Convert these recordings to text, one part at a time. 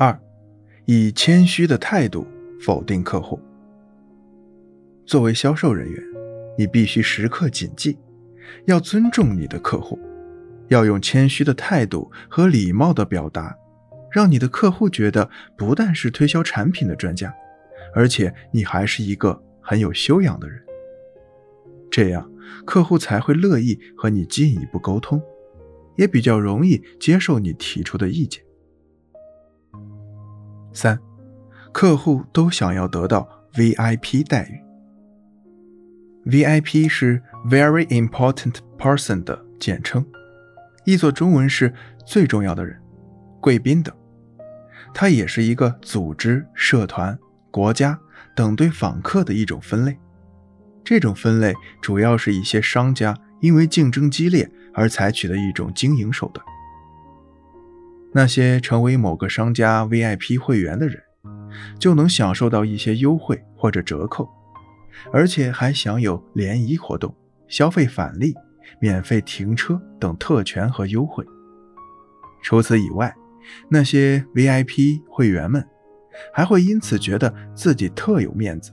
二，以谦虚的态度否定客户。作为销售人员，你必须时刻谨记，要尊重你的客户，要用谦虚的态度和礼貌的表达，让你的客户觉得不但是推销产品的专家，而且你还是一个很有修养的人。这样，客户才会乐意和你进一步沟通，也比较容易接受你提出的意见。三，客户都想要得到 VIP 待遇。VIP 是 Very Important Person 的简称，译作中文是最重要的人、贵宾等。它也是一个组织、社团、国家等对访客的一种分类。这种分类主要是一些商家因为竞争激烈而采取的一种经营手段。那些成为某个商家 VIP 会员的人，就能享受到一些优惠或者折扣，而且还享有联谊活动、消费返利、免费停车等特权和优惠。除此以外，那些 VIP 会员们还会因此觉得自己特有面子。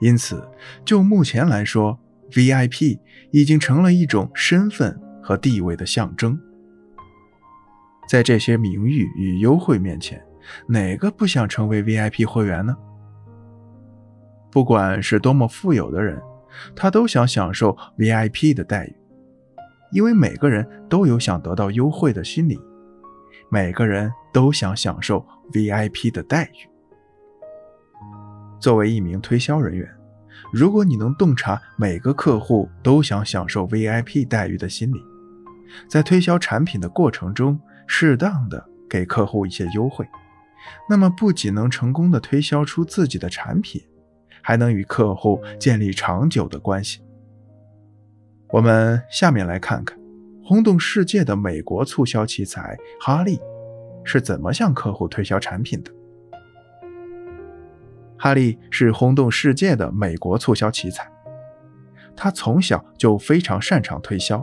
因此，就目前来说，VIP 已经成了一种身份和地位的象征。在这些名誉与优惠面前，哪个不想成为 VIP 会员呢？不管是多么富有的人，他都想享受 VIP 的待遇，因为每个人都有想得到优惠的心理，每个人都想享受 VIP 的待遇。作为一名推销人员，如果你能洞察每个客户都想享受 VIP 待遇的心理，在推销产品的过程中，适当的给客户一些优惠，那么不仅能成功的推销出自己的产品，还能与客户建立长久的关系。我们下面来看看，轰动世界的美国促销奇才哈利是怎么向客户推销产品的。哈利是轰动世界的美国促销奇才，他从小就非常擅长推销。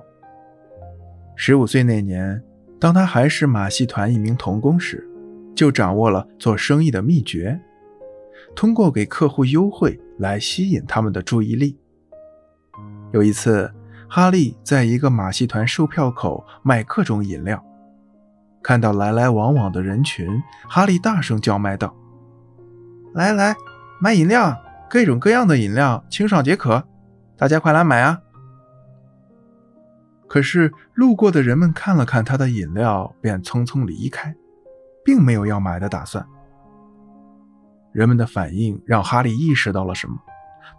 十五岁那年，当他还是马戏团一名童工时，就掌握了做生意的秘诀，通过给客户优惠来吸引他们的注意力。有一次，哈利在一个马戏团售票口卖各种饮料，看到来来往往的人群，哈利大声叫卖道：“来来！”买饮料，各种各样的饮料，清爽解渴，大家快来买啊！可是路过的人们看了看他的饮料，便匆匆离开，并没有要买的打算。人们的反应让哈利意识到了什么，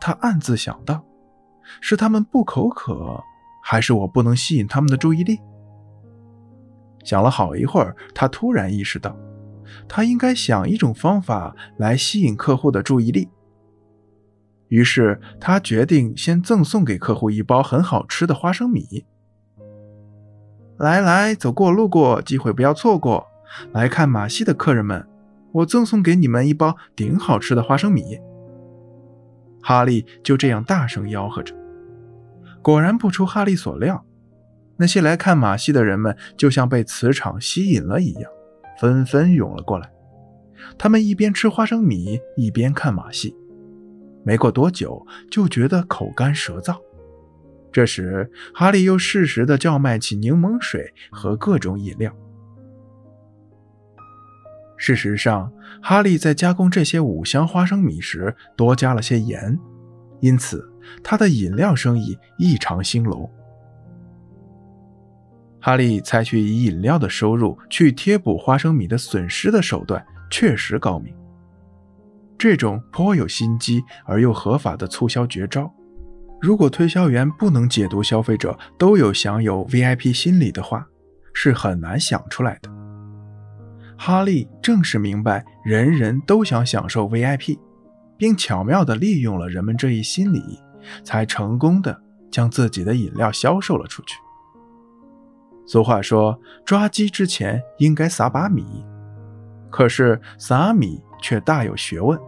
他暗自想到：是他们不口渴，还是我不能吸引他们的注意力？想了好一会儿，他突然意识到。他应该想一种方法来吸引客户的注意力。于是他决定先赠送给客户一包很好吃的花生米。来来，走过路过，机会不要错过。来看马戏的客人们，我赠送给你们一包顶好吃的花生米。哈利就这样大声吆喝着。果然不出哈利所料，那些来看马戏的人们就像被磁场吸引了一样。纷纷涌了过来，他们一边吃花生米，一边看马戏。没过多久，就觉得口干舌燥。这时，哈利又适时地叫卖起柠檬水和各种饮料。事实上，哈利在加工这些五香花生米时多加了些盐，因此他的饮料生意异常兴隆。哈利采取以饮料的收入去贴补花生米的损失的手段确实高明。这种颇有心机而又合法的促销绝招，如果推销员不能解读消费者都有享有 VIP 心理的话，是很难想出来的。哈利正是明白人人都想享受 VIP，并巧妙地利用了人们这一心理，才成功的将自己的饮料销售了出去。俗话说：“抓鸡之前应该撒把米。”可是撒米却大有学问。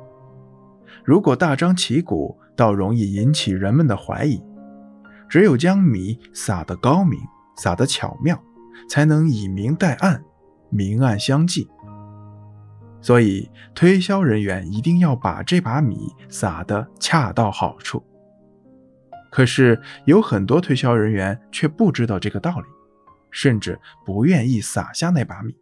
如果大张旗鼓，倒容易引起人们的怀疑。只有将米撒得高明、撒得巧妙，才能以明代暗，明暗相济，所以推销人员一定要把这把米撒得恰到好处。可是有很多推销人员却不知道这个道理，甚至不愿意撒下那把米。